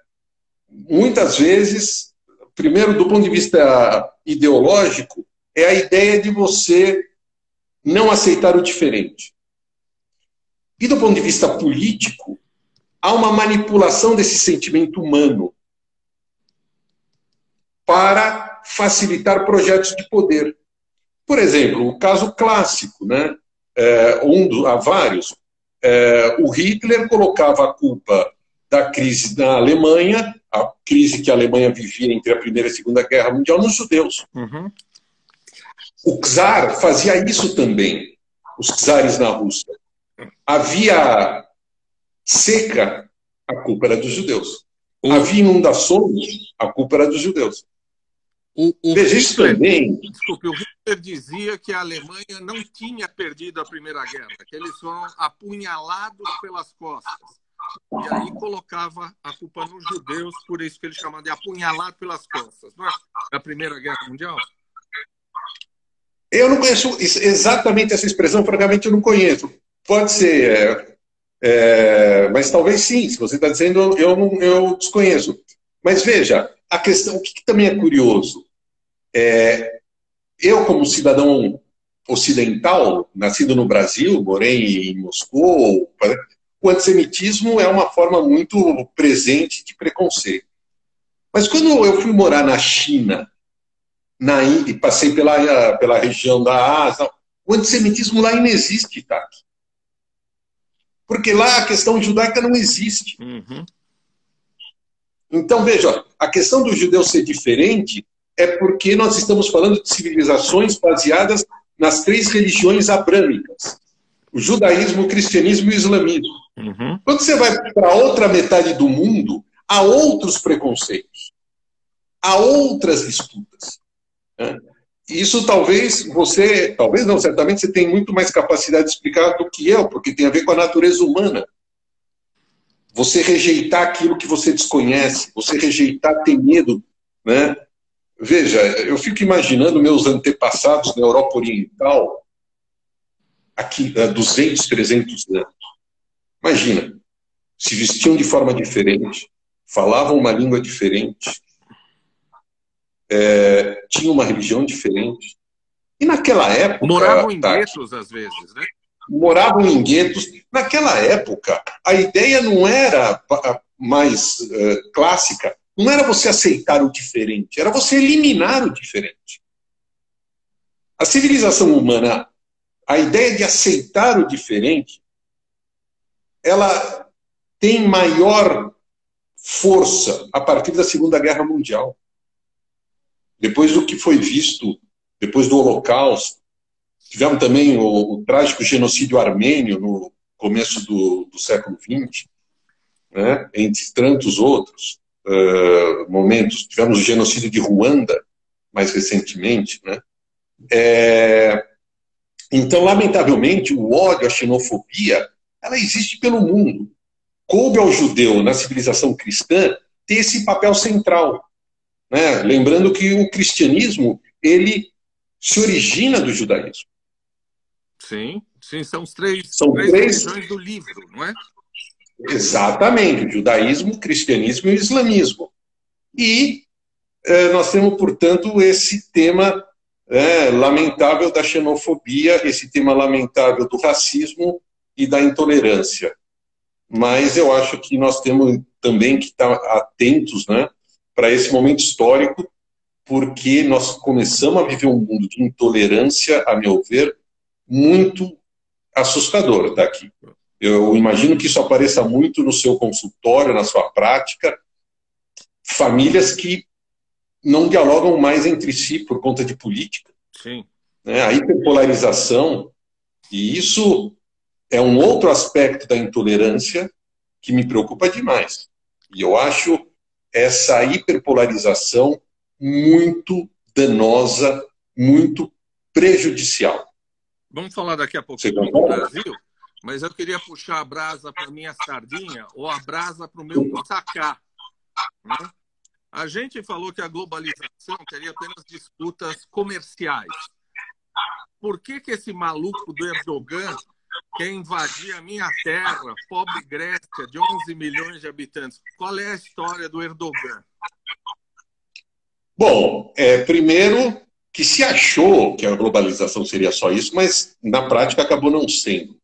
muitas vezes, primeiro, do ponto de vista ideológico, é a ideia de você não aceitar o diferente. E do ponto de vista político, há uma manipulação desse sentimento humano para facilitar projetos de poder. Por exemplo, o caso clássico, né? É, um do, há vários. É, o Hitler colocava a culpa da crise na Alemanha, a crise que a Alemanha vivia entre a Primeira e a Segunda Guerra Mundial, nos judeus. Uhum. O czar fazia isso também, os czares na Rússia havia seca, a culpa era dos judeus. O... Havia inundações, a culpa era dos judeus. O, o Veja isso também. Desculpe, o Hitler dizia que a Alemanha não tinha perdido a Primeira Guerra, que eles foram apunhalados pelas costas. e aí colocava a culpa nos judeus, por isso que ele chamava de apunhalado pelas costas. Não é a Primeira Guerra Mundial? Eu não conheço exatamente essa expressão, francamente eu não conheço. Pode ser, é, é, mas talvez sim, se você está dizendo, eu, eu desconheço. Mas veja, a questão, o que, que também é curioso, é, eu como cidadão ocidental, nascido no Brasil, morei em Moscou, o antissemitismo é uma forma muito presente de preconceito. Mas quando eu fui morar na China, na Índia, passei pela, pela região da Ásia, o antissemitismo lá inexiste, tá? Porque lá a questão judaica não existe. Uhum. Então, veja, a questão do judeu ser diferente é porque nós estamos falando de civilizações baseadas nas três religiões abrâmicas: o judaísmo, o cristianismo e o islamismo. Uhum. Quando você vai para outra metade do mundo, há outros preconceitos, há outras disputas. Né? Isso talvez você, talvez não, certamente você tem muito mais capacidade de explicar do que eu, porque tem a ver com a natureza humana. Você rejeitar aquilo que você desconhece, você rejeitar ter medo, né? Veja, eu fico imaginando meus antepassados na Europa Oriental, aqui há 200, 300 anos. Imagina, se vestiam de forma diferente, falavam uma língua diferente, é, tinham uma religião diferente. E naquela época. Moravam em tá, guetos, às vezes, né? Moravam em guetos. Naquela época, a ideia não era mais uh, clássica não era você aceitar o diferente, era você eliminar o diferente. A civilização humana, a ideia de aceitar o diferente, ela tem maior força a partir da Segunda Guerra Mundial. Depois do que foi visto, depois do Holocausto, tivemos também o, o trágico genocídio armênio no começo do, do século XX, né, entre tantos outros uh, momentos. Tivemos o genocídio de Ruanda, mais recentemente. Né? É, então, lamentavelmente, o ódio, a xenofobia, ela existe pelo mundo. Coube ao judeu, na civilização cristã, ter esse papel central. Né? Lembrando que o cristianismo, ele se origina do judaísmo. Sim, sim, são os três, são três, três religiões do livro, não é? Exatamente, o judaísmo, o cristianismo e o islamismo. E eh, nós temos, portanto, esse tema eh, lamentável da xenofobia, esse tema lamentável do racismo e da intolerância. Mas eu acho que nós temos também que estar atentos né, para esse momento histórico, porque nós começamos a viver um mundo de intolerância, a meu ver, muito assustador daqui. Eu imagino que isso apareça muito no seu consultório, na sua prática. Famílias que não dialogam mais entre si por conta de política. Sim. Né? A hiperpolarização, e isso é um outro aspecto da intolerância que me preocupa demais. E eu acho essa hiperpolarização muito danosa, muito prejudicial. Vamos falar daqui a pouco do Brasil, mas eu queria puxar a brasa para minha sardinha ou a brasa para o meu tacá. Né? A gente falou que a globalização teria apenas disputas comerciais. Por que, que esse maluco do Erdogan quer invadir a minha terra, pobre Grécia, de 11 milhões de habitantes? Qual é a história do Erdogan? Bom, é, primeiro que se achou que a globalização seria só isso, mas na prática acabou não sendo.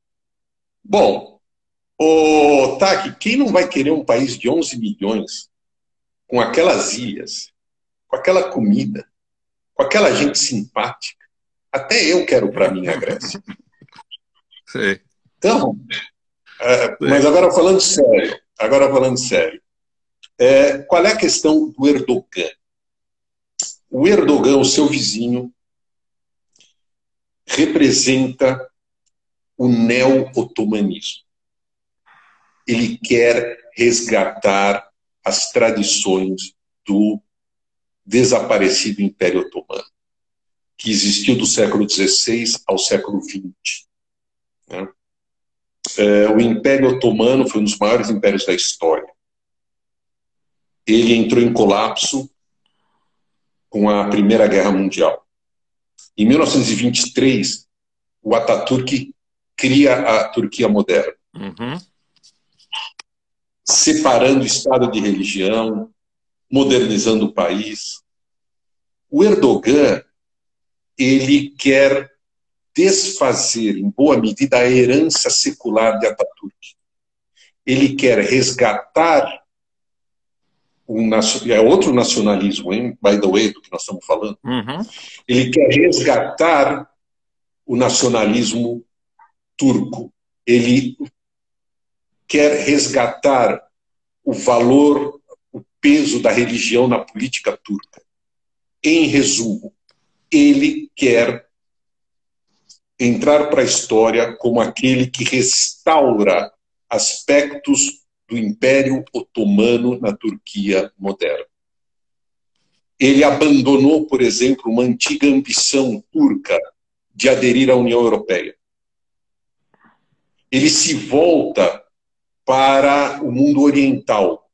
Bom, o Taki, quem não vai querer um país de 11 milhões com aquelas ilhas, com aquela comida, com aquela gente simpática? Até eu quero para mim a Grécia. Então, é, mas agora falando sério, agora falando sério, é, qual é a questão do Erdogan? O Erdogan, o seu vizinho, representa o neo-otomanismo. Ele quer resgatar as tradições do desaparecido Império Otomano, que existiu do século XVI ao século XX. Né? é, o Império Otomano foi um dos maiores impérios da história. Ele entrou em colapso com a Primeira Guerra Mundial. Em 1923, o Ataturk cria a Turquia moderna, uhum. separando o Estado de religião, modernizando o país. O Erdogan ele quer desfazer, em boa medida, a herança secular de Ataturk. Ele quer resgatar um, é outro nacionalismo, hein? by the way, do que nós estamos falando. Uhum. Ele quer resgatar o nacionalismo turco. Ele quer resgatar o valor, o peso da religião na política turca. Em resumo, ele quer entrar para a história como aquele que restaura aspectos do Império Otomano na Turquia moderna. Ele abandonou, por exemplo, uma antiga ambição turca de aderir à União Europeia. Ele se volta para o mundo oriental.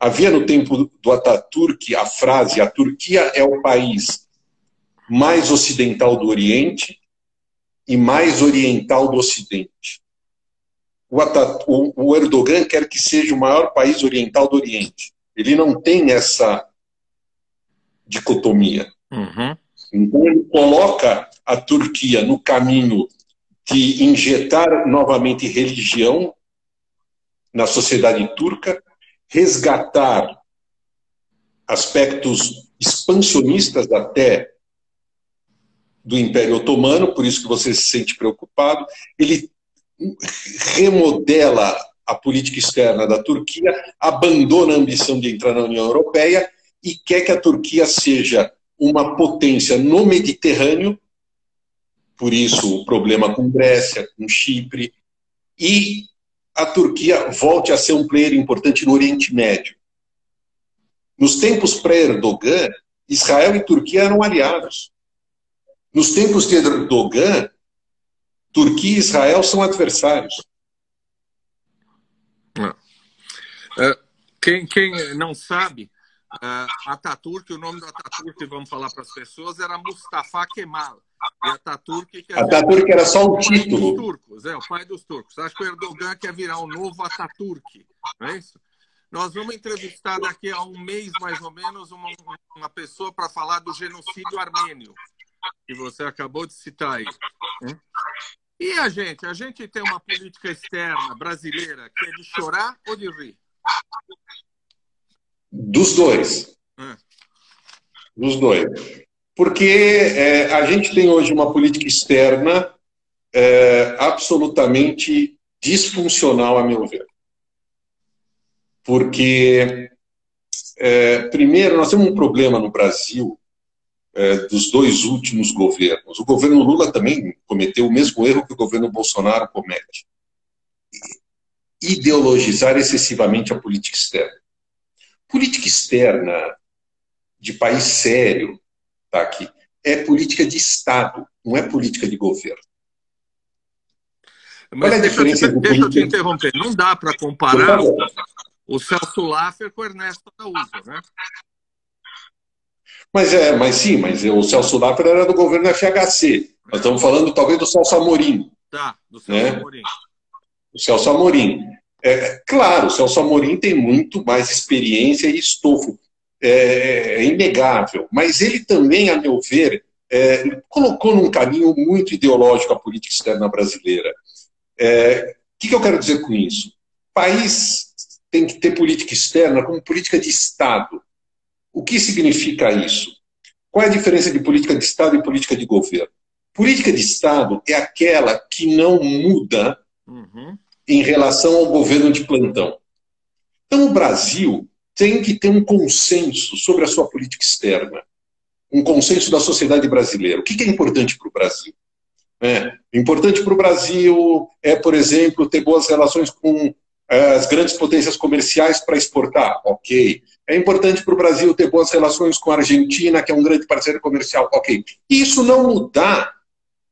Havia no tempo do Ataturk a frase: a Turquia é o país mais ocidental do Oriente e mais oriental do Ocidente o, Erdogan quer que seja o maior país oriental do Oriente. Ele não tem essa dicotomia. Uhum. Então, ele coloca a Turquia no caminho de injetar novamente religião na sociedade turca, resgatar aspectos expansionistas até do Império Otomano, por isso que você se sente preocupado. Ele remodela a política externa da Turquia, abandona a ambição de entrar na União Europeia e quer que a Turquia seja uma potência no Mediterrâneo, por isso o problema com Grécia, com Chipre, e a Turquia volte a ser um player importante no Oriente Médio. Nos tempos pré-Erdogan, Israel e Turquia eram aliados. Nos tempos de Erdogan, Turquia e Israel são adversários. É, quem, quem não sabe, uh, Ataturk, o nome do Ataturk, vamos falar para as pessoas, era Mustafa Kemal. E Ataturk, que Ataturk era só o título. turcos, é, o pai dos turcos. Acho que o Erdogan quer virar o um novo Ataturk, não é isso? Nós vamos entrevistar daqui a um mês, mais ou menos, uma, uma pessoa para falar do genocídio armênio, que você acabou de citar aí. Hein? E a gente? A gente tem uma política externa brasileira que é de chorar ou de rir? Dos dois. É. Dos dois. Porque é, a gente tem hoje uma política externa é, absolutamente disfuncional, a meu ver. Porque, é, primeiro, nós temos um problema no Brasil dos dois últimos governos. O governo Lula também cometeu o mesmo erro que o governo Bolsonaro comete. Ideologizar excessivamente a política externa. Política externa de país sério, tá aqui, é política de Estado, não é política de governo. Mas é a deixa, diferença eu te, deixa eu te interromper. Não dá para comparar o Celso Laffer com o Ernesto Araújo, né? Mas é, mas sim, mas o Celso Laffer era do governo FHC. Nós estamos falando talvez do Celso Amorim. Tá, do Celso né? Amorim. O Celso Amorim. É, claro, o Celso Amorim tem muito mais experiência e estofo. É, é inegável. Mas ele também, a meu ver, é, colocou num caminho muito ideológico a política externa brasileira. É, o que, que eu quero dizer com isso? O país tem que ter política externa como política de Estado. O que significa isso? Qual é a diferença de política de Estado e política de governo? Política de Estado é aquela que não muda uhum. em relação ao governo de plantão. Então, o Brasil tem que ter um consenso sobre a sua política externa, um consenso da sociedade brasileira. O que é importante para o Brasil? É, importante para o Brasil é, por exemplo, ter boas relações com é, as grandes potências comerciais para exportar, ok. É importante para o Brasil ter boas relações com a Argentina, que é um grande parceiro comercial, ok. Isso não mudar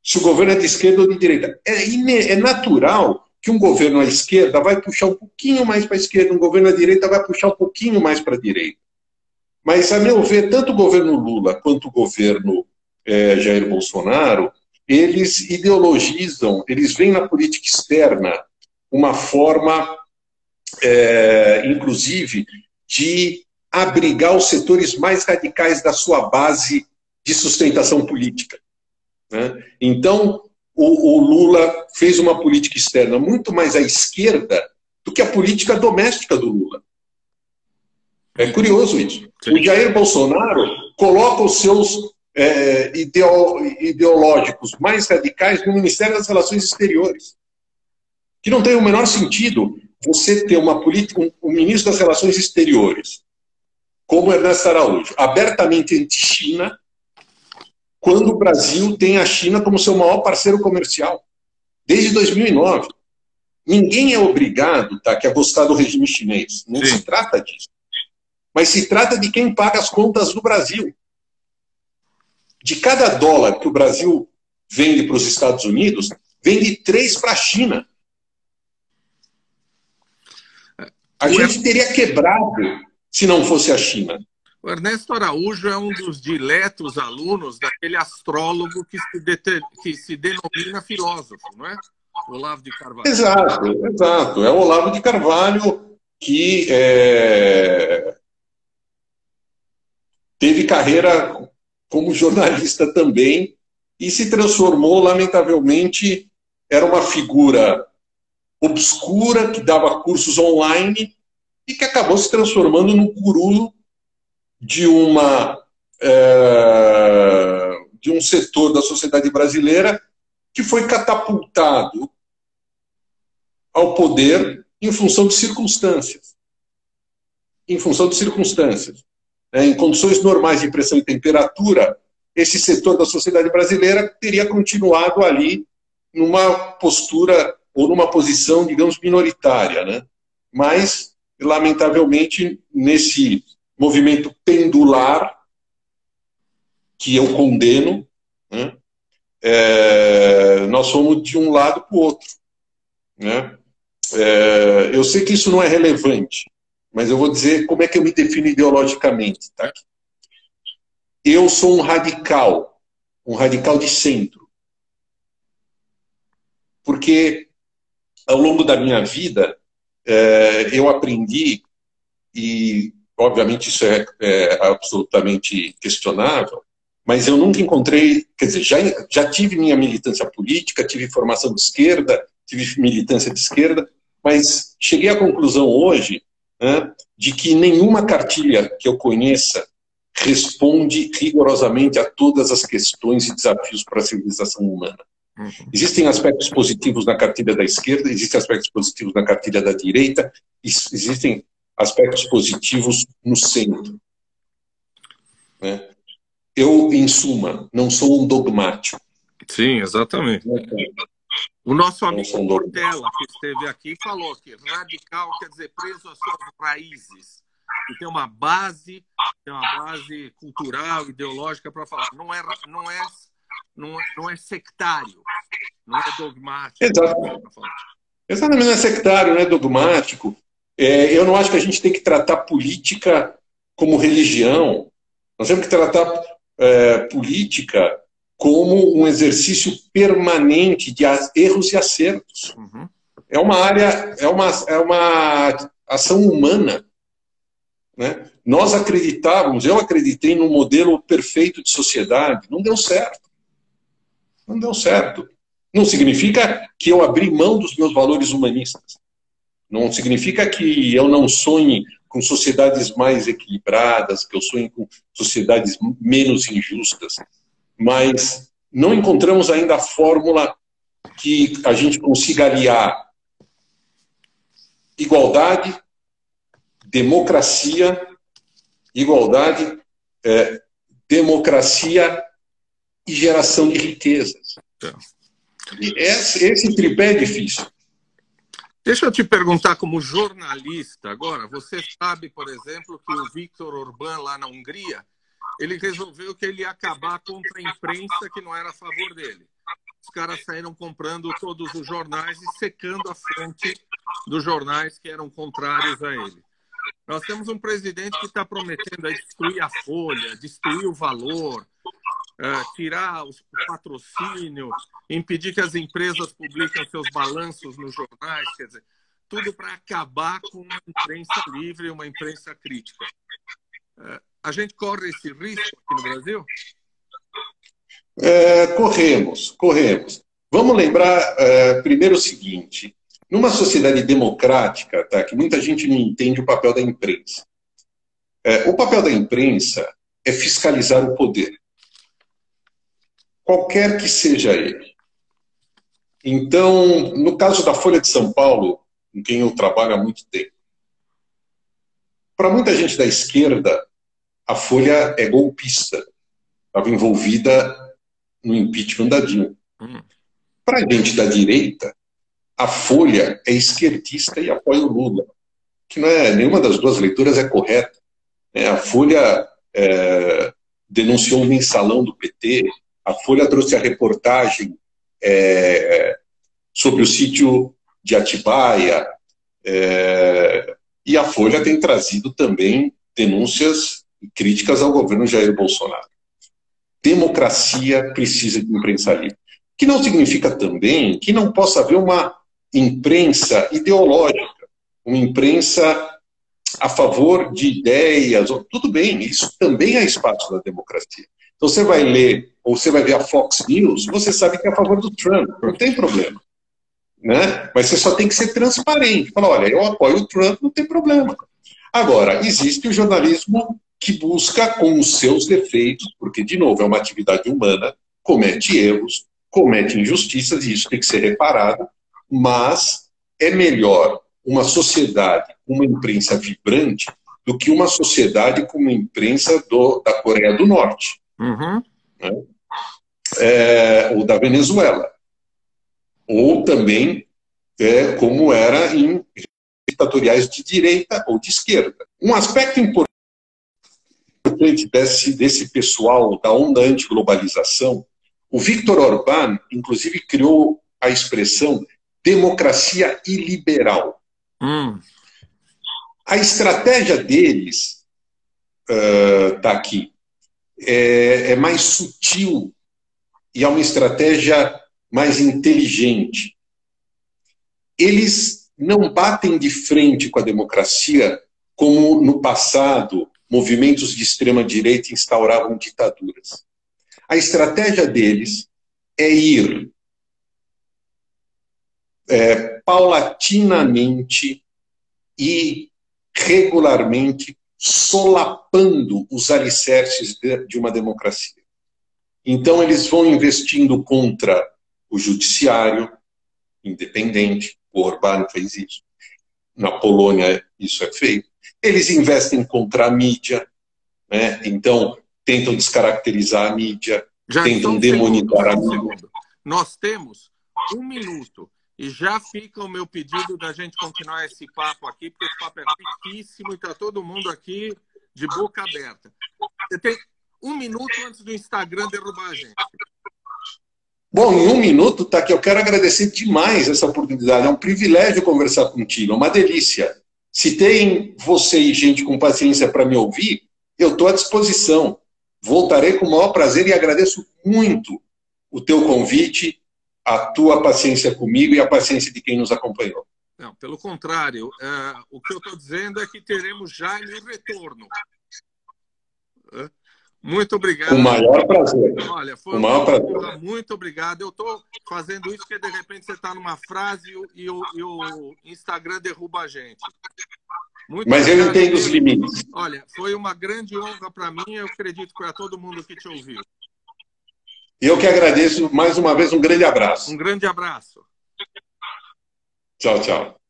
se o governo é de esquerda ou de direita. É, é natural que um governo à esquerda vai puxar um pouquinho mais para a esquerda, um governo à direita vai puxar um pouquinho mais para a direita. Mas, a meu ver, tanto o governo Lula quanto o governo é, Jair Bolsonaro, eles ideologizam, eles veem na política externa uma forma, é, inclusive, de abrigar os setores mais radicais da sua base de sustentação política. Né? Então, o, o, Lula fez uma política externa muito mais à esquerda do que a política doméstica do Lula. É curioso isso. Sim. O Jair Bolsonaro coloca os seus é, ideológicos mais radicais no Ministério das Relações Exteriores. Que não tem o menor sentido você ter uma política, um, um ministro das Relações Exteriores, como Ernesto Araújo, abertamente anti-China, quando o Brasil tem a China como seu maior parceiro comercial, desde 2009. Ninguém é obrigado tá, a gostar do regime chinês. Não Sim. se trata disso. Mas se trata de quem paga as contas do Brasil. De cada dólar que o Brasil vende para os Estados Unidos, vende três para a China. A gente teria quebrado se não fosse a China. O Ernesto Araújo é um dos diletos alunos daquele astrólogo que se, deter... que se denomina filósofo, não é? Olavo de Carvalho. Exato, exato. É o Olavo de Carvalho que é... teve carreira como jornalista também e se transformou, lamentavelmente, era uma figura obscura que dava cursos online e que acabou se transformando num guru de uma é, de um setor da sociedade brasileira que foi catapultado ao poder em função de circunstâncias. Em função de circunstâncias. É, em condições normais de pressão e temperatura, esse setor da sociedade brasileira teria continuado ali numa postura ou numa posição, digamos, minoritária. Né? Mas, lamentavelmente, nesse movimento pendular, que eu condeno, né? é, nós fomos de um lado para o outro. Né? É, eu sei que isso não é relevante, mas eu vou dizer como é que eu me defino ideologicamente. Tá? Eu sou um radical, um radical de centro. Porque ao longo da minha vida, é, eu aprendi, e obviamente isso é, é, absolutamente questionável, mas eu nunca encontrei, quer dizer, já, já tive minha militância política, tive formação de esquerda, tive militância de esquerda, mas cheguei à conclusão hoje né, de que nenhuma cartilha que eu conheça responde rigorosamente a todas as questões e desafios para a civilização humana. Existem aspectos positivos na cartilha da esquerda, existem aspectos positivos na cartilha da direita, existem aspectos positivos no centro. Né? Eu, em suma, não sou um dogmático. Sim, exatamente. O nosso amigo Portela, que esteve aqui, falou que radical quer dizer preso às suas raízes. E tem uma base, tem uma base cultural, ideológica para falar. Não é, não é, não é, não é sectário, não é dogmático. Exatamente. Exatamente, não é sectário, não é dogmático. É, eu não acho que a gente tem que tratar política como religião. Nós temos que tratar é, política como um exercício permanente de erros e acertos. Uhum. É uma área, é uma, é uma ação humana. Né? Nós acreditávamos, eu acreditei num modelo perfeito de sociedade, não deu certo. Não deu certo. Não significa que eu abri mão dos meus valores humanistas. Não significa que eu não sonhe com sociedades mais equilibradas, que eu sonhe com sociedades menos injustas, mas não encontramos ainda a fórmula que a gente consiga aliar igualdade, democracia, igualdade, é, democracia e geração de riquezas. É. Esse, esse tripé é difícil. Deixa eu te perguntar, como jornalista, agora, você sabe, por exemplo, que o Viktor Orbán, lá na Hungria, ele resolveu que ele ia acabar contra a imprensa que não era a favor dele. os caras saíram comprando todos os jornais e secando a fonte dos jornais que eram contrários a ele. Nós temos um presidente que está prometendo destruir a folha, destruir o valor, uh, tirar os, patrocínio, impedir que as empresas publiquem seus balanços nos jornais, quer dizer, tudo para acabar com uma imprensa livre, uma imprensa crítica. Uh, a gente corre esse risco aqui no Brasil? É, corremos, corremos. Vamos lembrar é, primeiro o seguinte: numa sociedade democrática, tá, que muita gente não entende o papel da imprensa. É, o papel da imprensa é fiscalizar o poder, qualquer que seja ele. Então, no caso da Folha de São Paulo, com quem eu trabalho há muito tempo, para muita gente da esquerda, a Folha é golpista, estava envolvida no impeachment da Dilma. Hum. Para a gente da direita, a Folha é esquerdista e apoia o Lula, que não é nenhuma das duas leituras é correta. É, a Folha é, denunciou um mensalão do PT, a Folha trouxe a reportagem é, sobre o sítio de Atibaia, é, e a Folha tem trazido também denúncias e críticas ao governo Jair Bolsonaro. Democracia precisa de imprensa livre. Que não significa também que não possa haver uma imprensa ideológica, uma imprensa a favor de ideias. Tudo bem, isso também é espaço da democracia. Então você vai ler, ou você vai ver a Fox News, você sabe que é a favor do Trump, não tem problema. Né? Mas você só tem que ser transparente. Fala, olha, eu apoio o Trump, não tem problema. Agora, existe o jornalismo que busca, com os seus defeitos, porque, de novo, é uma atividade humana, comete erros, comete injustiças, e isso tem que ser reparado, mas é melhor uma sociedade com uma imprensa vibrante do que uma sociedade com uma imprensa do, da Coreia do Norte, uhum. né? é, ou da Venezuela, ou também é, como era em ditatoriais de direita ou de esquerda. Um aspecto importante desse, desse pessoal da onda anti-globalização, o Viktor Orbán, inclusive, criou a expressão democracia iliberal. Hum. A estratégia deles está uh, aqui. É, é mais sutil e é uma estratégia mais inteligente. Eles não batem de frente com a democracia como no passado movimentos de extrema direita instauravam ditaduras. A estratégia deles é ir é, paulatinamente e regularmente solapando os alicerces de, uma democracia. Então, eles vão investindo contra o judiciário independente, o Orbán fez isso. Na Polônia, isso é feito. Eles investem contra a mídia, né? então tentam descaracterizar a mídia, Já tentam demonizar a mídia. Nós temos um minuto e já fica o meu pedido da gente continuar esse papo aqui, porque esse papo é riquíssimo e está todo mundo aqui de boca aberta. Você tem um minuto antes do Instagram derrubar a gente. Bom, em um minuto, tá aqui. Eu quero agradecer demais essa oportunidade. É um privilégio conversar contigo, é uma delícia. Se tem você e gente com paciência para me ouvir, eu estou à disposição. Voltarei com o maior prazer e agradeço muito o teu convite a tua paciência comigo e a paciência de quem nos acompanhou. Não, pelo contrário, é, o que eu estou dizendo é que teremos já em retorno. É, muito obrigado. O maior prazer. Olha, foi o maior prazer. muito obrigado. Eu estou fazendo isso porque de repente você está numa frase e o, e o Instagram derruba a gente. Muito Mas eu entendo os limites. Olha, foi uma grande honra para mim, eu acredito para todo mundo que te ouviu. Eu que agradeço mais uma vez, um grande abraço. Um grande abraço. Tchau, tchau.